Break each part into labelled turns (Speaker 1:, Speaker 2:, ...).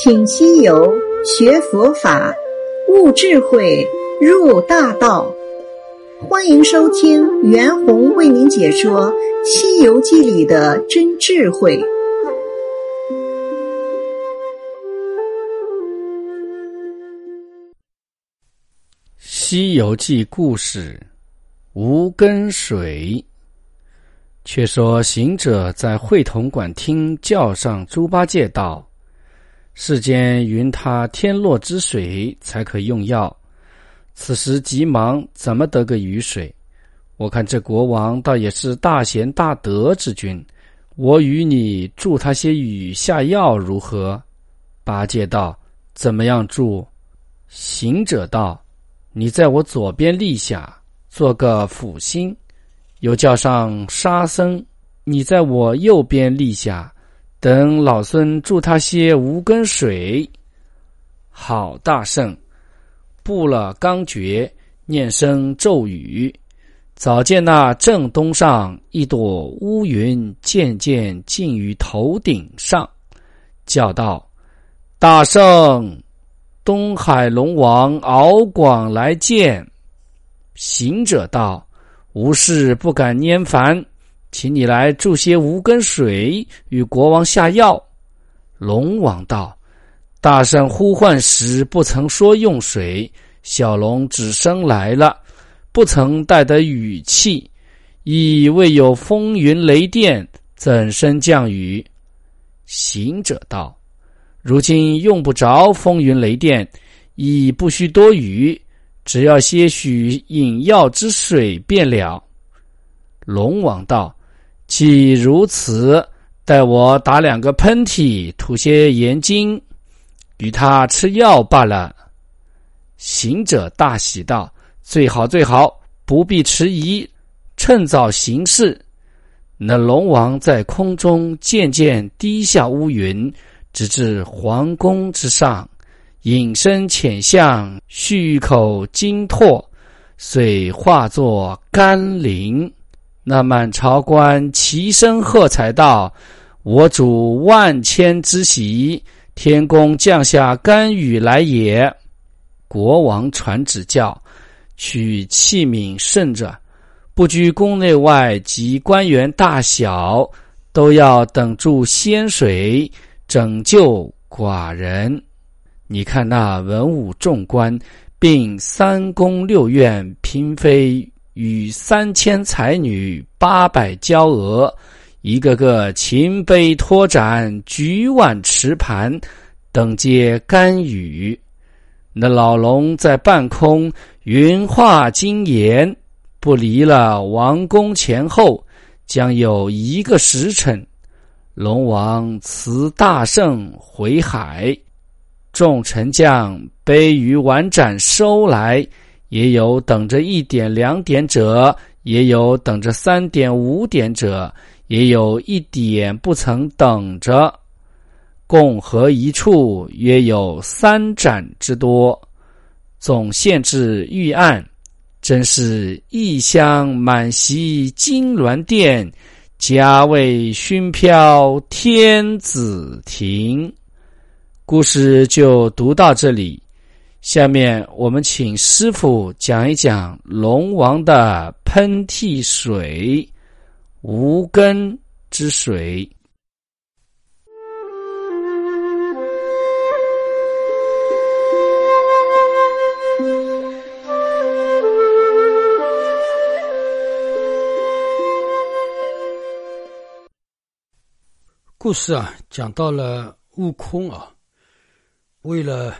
Speaker 1: 请西游学佛法，悟智慧，入大道。欢迎收听袁弘为您解说《西游记》里的真智慧。
Speaker 2: 《西游记》故事：无根水。却说行者在会同馆听叫上猪八戒道：“世间云他天落之水才可用药，此时急忙怎么得个雨水？我看这国王倒也是大贤大德之君，我与你助他些雨下药如何？”八戒道：“怎么样助？”行者道：“你在我左边立下，做个辅心。”又叫上沙僧，你在我右边立下，等老孙助他些无根水。好大圣，布了刚觉，念声咒语。早见那正东上一朵乌云渐渐近于头顶上，叫道：“大圣，东海龙王敖广来见。”行者道。无事不敢拈烦，请你来注些无根水与国王下药。龙王道：“大圣呼唤时不曾说用水，小龙只生来了，不曾带得雨气，亦未有风云雷电，怎生降雨？”行者道：“如今用不着风云雷电，亦不需多雨。”只要些许饮药之水便了。龙王道：“既如此，待我打两个喷嚏，吐些盐精，与他吃药罢了。”行者大喜道：“最好最好，不必迟疑，趁早行事。”那龙王在空中渐渐低下乌云，直至皇宫之上。隐身浅相，虚口金唾，遂化作甘霖。那满朝官齐声喝彩道：“我主万千之喜，天公降下甘雨来也。”国王传旨教，取器皿盛着，不拘宫内外及官员大小，都要等住仙水，拯救寡人。你看那文武众官，并三宫六院嫔妃与三千才女、八百娇娥，一个个擎杯托盏、举碗持盘，等皆甘雨。那老龙在半空云化金岩，不离了王宫前后，将有一个时辰。龙王辞大圣回海。众臣将杯盂碗盏收来，也有等着一点两点者，也有等着三点五点者，也有一点不曾等着，共合一处，约有三盏之多。总献至御案，真是异香满席金銮殿，佳味熏飘天子庭。故事就读到这里，下面我们请师傅讲一讲龙王的喷嚏水——无根之水。
Speaker 3: 故事啊，讲到了悟空啊。为了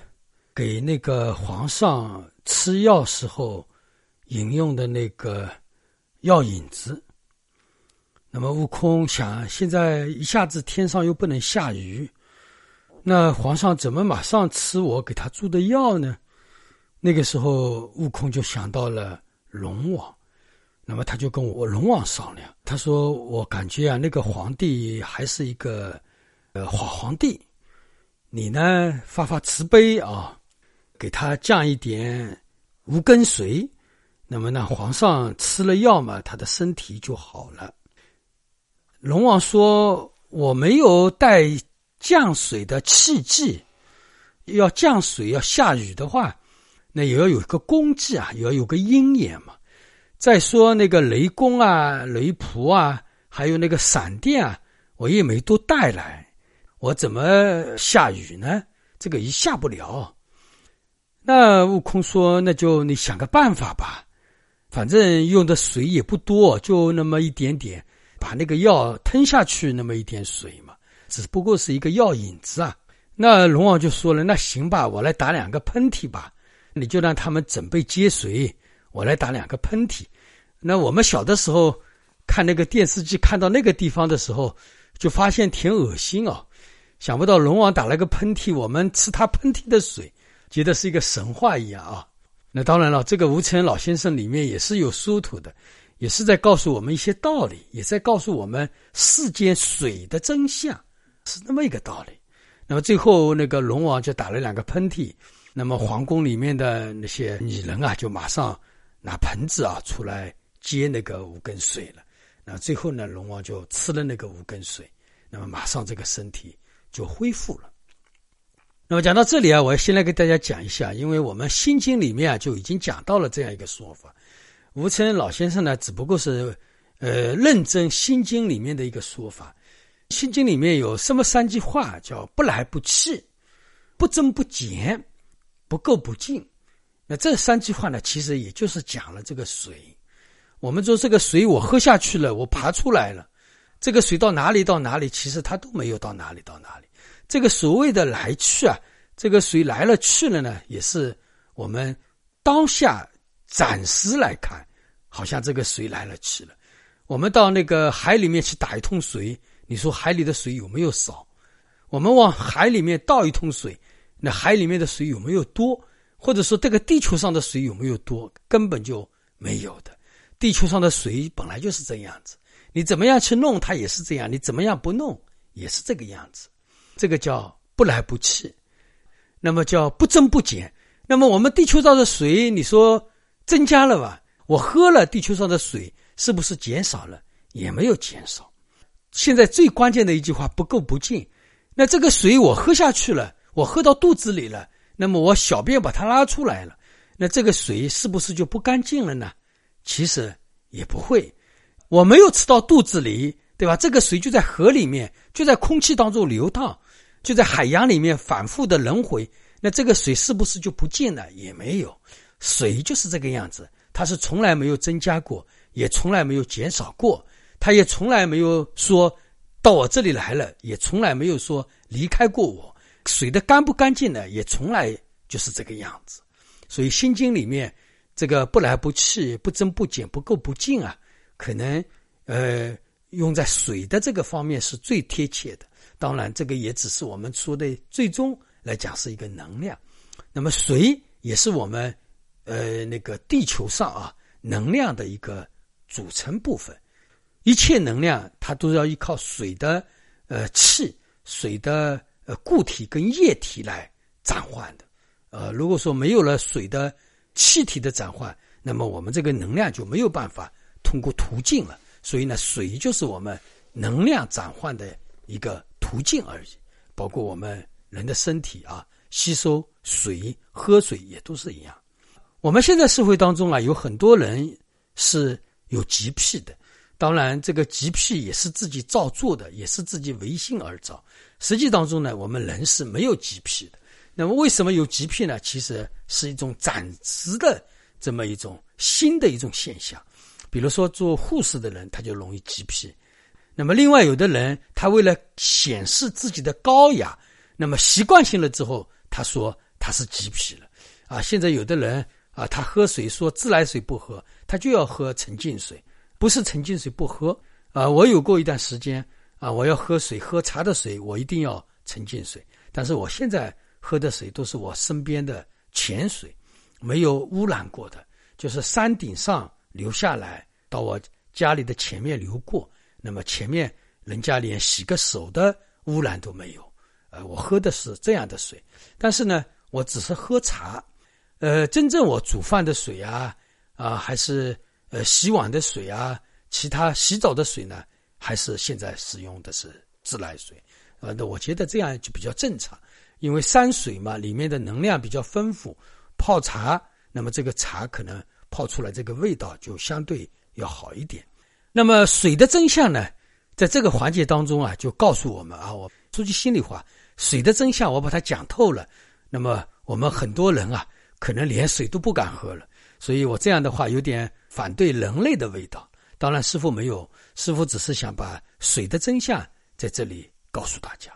Speaker 3: 给那个皇上吃药时候饮用的那个药引子，那么悟空想，现在一下子天上又不能下雨，那皇上怎么马上吃我给他做的药呢？那个时候，悟空就想到了龙王，那么他就跟我龙王商量，他说：“我感觉啊，那个皇帝还是一个呃好皇帝。”你呢？发发慈悲啊，给他降一点无根水，那么呢，皇上吃了药嘛，他的身体就好了。龙王说：“我没有带降水的器具，要降水要下雨的话，那也要有一个功绩啊，也要有个鹰眼嘛。再说那个雷公啊、雷仆啊，还有那个闪电啊，我也没都带来，我怎么下雨呢？这个一下不了。那悟空说：“那就你想个办法吧，反正用的水也不多，就那么一点点，把那个药吞下去，那么一点水嘛，只不过是一个药引子啊。”那龙王就说了：“那行吧，我来打两个喷嚏吧，你就让他们准备接水，我来打两个喷嚏。”那我们小的时候看那个电视剧，看到那个地方的时候，就发现挺恶心哦。想不到龙王打了个喷嚏，我们吃他喷嚏的水。觉得是一个神话一样啊！那当然了，这个吴承恩老先生里面也是有殊途的，也是在告诉我们一些道理，也在告诉我们世间水的真相，是那么一个道理。那么最后那个龙王就打了两个喷嚏，那么皇宫里面的那些女人啊，就马上拿盆子啊出来接那个五根水了。那最后呢，龙王就吃了那个五根水，那么马上这个身体就恢复了。那么讲到这里啊，我先来给大家讲一下，因为我们《心经》里面啊就已经讲到了这样一个说法。吴承恩老先生呢，只不过是呃认真《心经》里面的一个说法。《心经》里面有什么三句话，叫不来不去，不增不减，不垢不净。那这三句话呢，其实也就是讲了这个水。我们说这个水我喝下去了，我爬出来了，这个水到哪里到哪里，其实它都没有到哪里到哪里。这个所谓的来去啊，这个水来了去了呢，也是我们当下暂时来看，好像这个水来了去了。我们到那个海里面去打一桶水，你说海里的水有没有少？我们往海里面倒一桶水，那海里面的水有没有多？或者说这个地球上的水有没有多？根本就没有的。地球上的水本来就是这样子，你怎么样去弄它也是这样，你怎么样不弄也是这个样子。这个叫不来不去，那么叫不增不减。那么我们地球上的水，你说增加了吧？我喝了地球上的水，是不是减少了？也没有减少。现在最关键的一句话不够不净。那这个水我喝下去了，我喝到肚子里了，那么我小便把它拉出来了，那这个水是不是就不干净了呢？其实也不会，我没有吃到肚子里。对吧？这个水就在河里面，就在空气当中流淌，就在海洋里面反复的轮回。那这个水是不是就不见了？也没有，水就是这个样子，它是从来没有增加过，也从来没有减少过，它也从来没有说到我这里来了，也从来没有说离开过我。水的干不干净呢？也从来就是这个样子。所以《心经》里面这个不来不去、不增不减、不垢不净啊，可能呃。用在水的这个方面是最贴切的，当然这个也只是我们说的最终来讲是一个能量。那么水也是我们呃那个地球上啊能量的一个组成部分，一切能量它都要依靠水的呃气、水的呃固体跟液体来转换的。呃，如果说没有了水的气体的转换，那么我们这个能量就没有办法通过途径了。所以呢，水就是我们能量转换的一个途径而已，包括我们人的身体啊，吸收水、喝水也都是一样。我们现在社会当中啊，有很多人是有疾癖的，当然这个疾癖也是自己造作的，也是自己违心而造。实际当中呢，我们人是没有疾癖的。那么为什么有疾癖呢？其实是一种暂时的这么一种新的一种现象。比如说做护士的人，他就容易急癖；那么另外有的人，他为了显示自己的高雅，那么习惯性了之后，他说他是急癖了。啊，现在有的人啊，他喝水说自来水不喝，他就要喝纯净水，不是纯净水不喝。啊，我有过一段时间啊，我要喝水喝茶的水，我一定要纯净水。但是我现在喝的水都是我身边的泉水，没有污染过的，就是山顶上。流下来到我家里的前面流过，那么前面人家连洗个手的污染都没有，呃，我喝的是这样的水，但是呢，我只是喝茶，呃，真正我煮饭的水啊，啊，还是呃洗碗的水啊，其他洗澡的水呢，还是现在使用的是自来水，呃，那我觉得这样就比较正常，因为山水嘛，里面的能量比较丰富，泡茶，那么这个茶可能泡出来这个味道就相对要好一点。那么水的真相呢，在这个环节当中啊，就告诉我们啊，我说句心里话，水的真相我把它讲透了，那么我们很多人啊，可能连水都不敢喝了。所以我这样的话有点反对人类的味道。当然，师傅没有，师傅只是想把水的真相在这里告诉大家。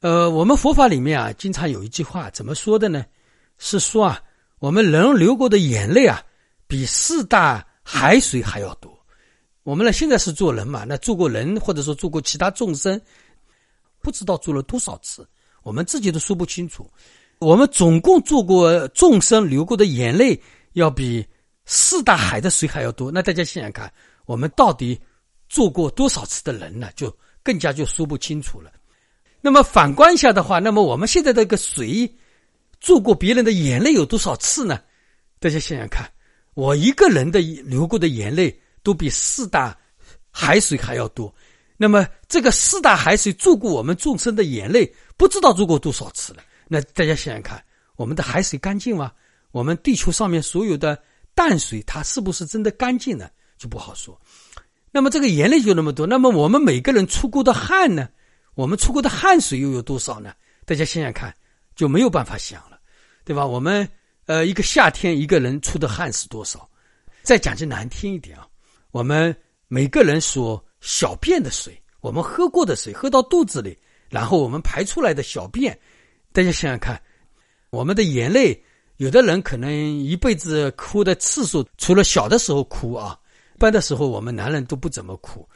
Speaker 3: 呃，我们佛法里面啊，经常有一句话怎么说的呢？是说啊，我们人流过的眼泪啊，比四大海水还要多。我们呢，现在是做人嘛，那做过人或者说做过其他众生，不知道做了多少次，我们自己都说不清楚。我们总共做过众生流过的眼泪，要比四大海的水还要多。那大家想想看。我们到底做过多少次的人呢？就更加就说不清楚了。那么反观一下的话，那么我们现在这个水做过别人的眼泪有多少次呢？大家想想看，我一个人的流过的眼泪都比四大海水还要多。那么这个四大海水做过我们众生的眼泪，不知道做过多少次了。那大家想想看，我们的海水干净吗？我们地球上面所有的淡水，它是不是真的干净呢？就不好说，那么这个眼泪就那么多，那么我们每个人出过的汗呢？我们出过的汗水又有多少呢？大家想想看，就没有办法想了，对吧？我们呃，一个夏天一个人出的汗是多少？再讲句难听一点啊，我们每个人所小便的水，我们喝过的水，喝到肚子里，然后我们排出来的小便，大家想想看，我们的眼泪，有的人可能一辈子哭的次数，除了小的时候哭啊。一般的时候，我们男人都不怎么哭。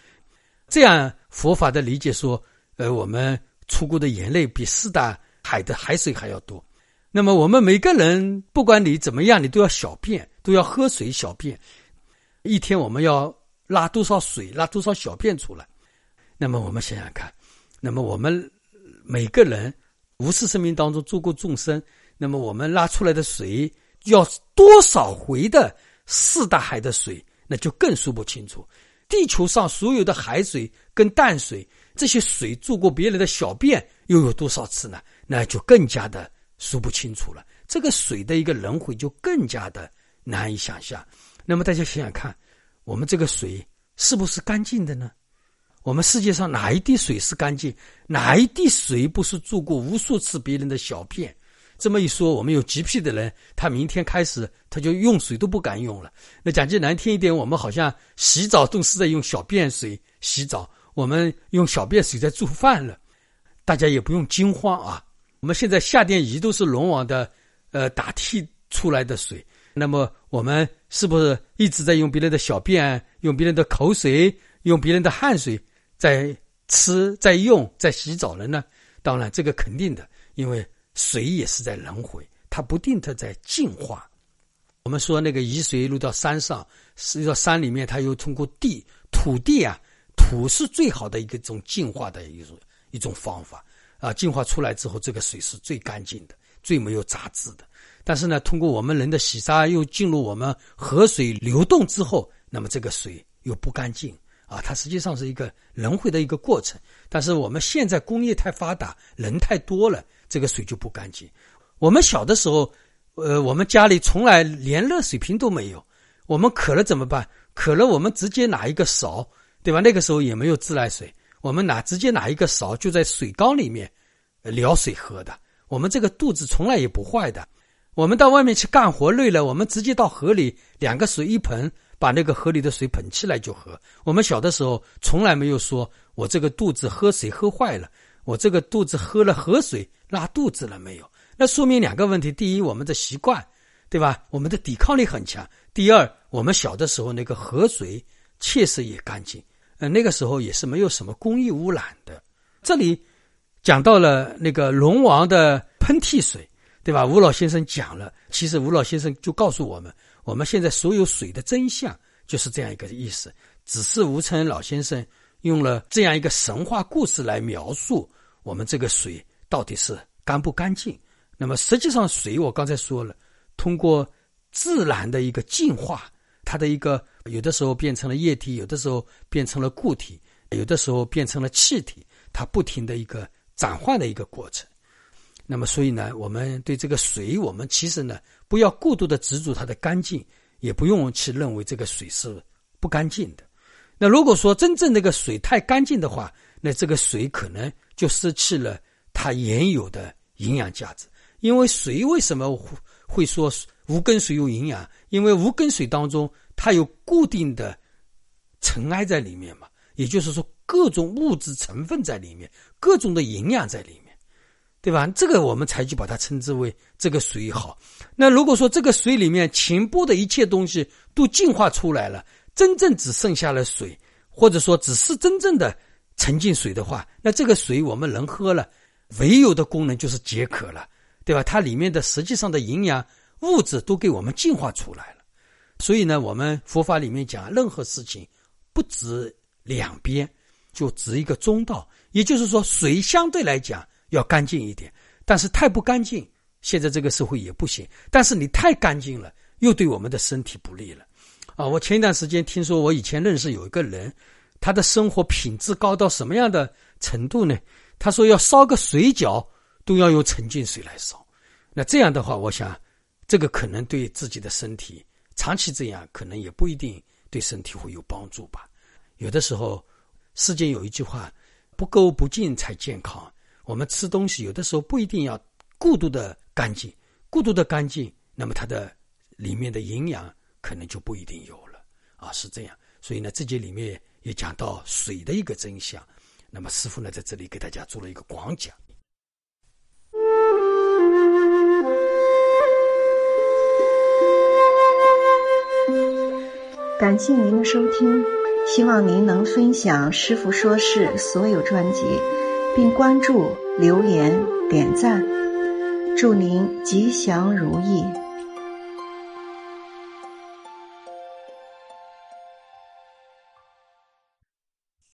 Speaker 3: 这样佛法的理解说，呃，我们出过的眼泪比四大海的海水还要多。那么，我们每个人，不管你怎么样，你都要小便，都要喝水小便。一天我们要拉多少水，拉多少小便出来？那么，我们想想看，那么我们每个人无视生命当中做过众生，那么我们拉出来的水要多少回的四大海的水？那就更说不清楚，地球上所有的海水跟淡水，这些水做过别人的小便又有多少次呢？那就更加的说不清楚了。这个水的一个轮回就更加的难以想象。那么大家想想看，我们这个水是不是干净的呢？我们世界上哪一滴水是干净？哪一滴水不是做过无数次别人的小便？这么一说，我们有洁癖的人，他明天开始他就用水都不敢用了。那讲句难听一点，我们好像洗澡都是在用小便水洗澡，我们用小便水在做饭了。大家也不用惊慌啊，我们现在下电仪都是龙王的，呃，打替出来的水。那么我们是不是一直在用别人的小便、用别人的口水、用别人的汗水在吃、在用、在洗澡了呢？当然，这个肯定的，因为。水也是在轮回，它不定它在进化。我们说那个雨水入到山上，是到山里面，它又通过地土地啊，土是最好的一个种净化的一种一种方法啊。净化出来之后，这个水是最干净的，最没有杂质的。但是呢，通过我们人的洗沙，又进入我们河水流动之后，那么这个水又不干净啊。它实际上是一个轮回的一个过程。但是我们现在工业太发达，人太多了。这个水就不干净。我们小的时候，呃，我们家里从来连热水瓶都没有。我们渴了怎么办？渴了我们直接拿一个勺，对吧？那个时候也没有自来水，我们拿直接拿一个勺就在水缸里面舀水喝的。我们这个肚子从来也不坏的。我们到外面去干活累了，我们直接到河里两个水一盆，把那个河里的水捧起来就喝。我们小的时候从来没有说我这个肚子喝水喝坏了。我这个肚子喝了河水拉肚子了没有？那说明两个问题：第一，我们的习惯，对吧？我们的抵抗力很强；第二，我们小的时候那个河水确实也干净，呃，那个时候也是没有什么工业污染的。这里讲到了那个龙王的喷嚏水，对吧？吴老先生讲了，其实吴老先生就告诉我们，我们现在所有水的真相就是这样一个意思。只是吴承恩老先生用了这样一个神话故事来描述。我们这个水到底是干不干净？那么实际上，水我刚才说了，通过自然的一个进化，它的一个有的时候变成了液体，有的时候变成了固体，有的时候变成了气体，它不停的一个转换的一个过程。那么，所以呢，我们对这个水，我们其实呢，不要过度的执着它的干净，也不用去认为这个水是不干净的。那如果说真正那个水太干净的话，那这个水可能就失去了它原有的营养价值。因为水为什么会说无根水有营养？因为无根水当中它有固定的尘埃在里面嘛，也就是说各种物质成分在里面，各种的营养在里面。对吧？这个我们才去把它称之为这个水好。那如果说这个水里面前波的一切东西都净化出来了，真正只剩下了水，或者说只是真正的纯净水的话，那这个水我们能喝了，唯有的功能就是解渴了，对吧？它里面的实际上的营养物质都给我们净化出来了。所以呢，我们佛法里面讲，任何事情不止两边，就只一个中道。也就是说，水相对来讲。要干净一点，但是太不干净，现在这个社会也不行。但是你太干净了，又对我们的身体不利了。啊，我前一段时间听说，我以前认识有一个人，他的生活品质高到什么样的程度呢？他说要烧个水饺都要用纯净水来烧。那这样的话，我想这个可能对自己的身体长期这样，可能也不一定对身体会有帮助吧。有的时候，世间有一句话：不垢不净才健康。我们吃东西有的时候不一定要过度的干净，过度的干净，那么它的里面的营养可能就不一定有了啊，是这样。所以呢，这节里面也讲到水的一个真相。那么师傅呢，在这里给大家做了一个广讲。
Speaker 1: 感谢您的收听，希望您能分享师傅说事所有专辑。并关注、留言、点赞，祝您吉祥如意。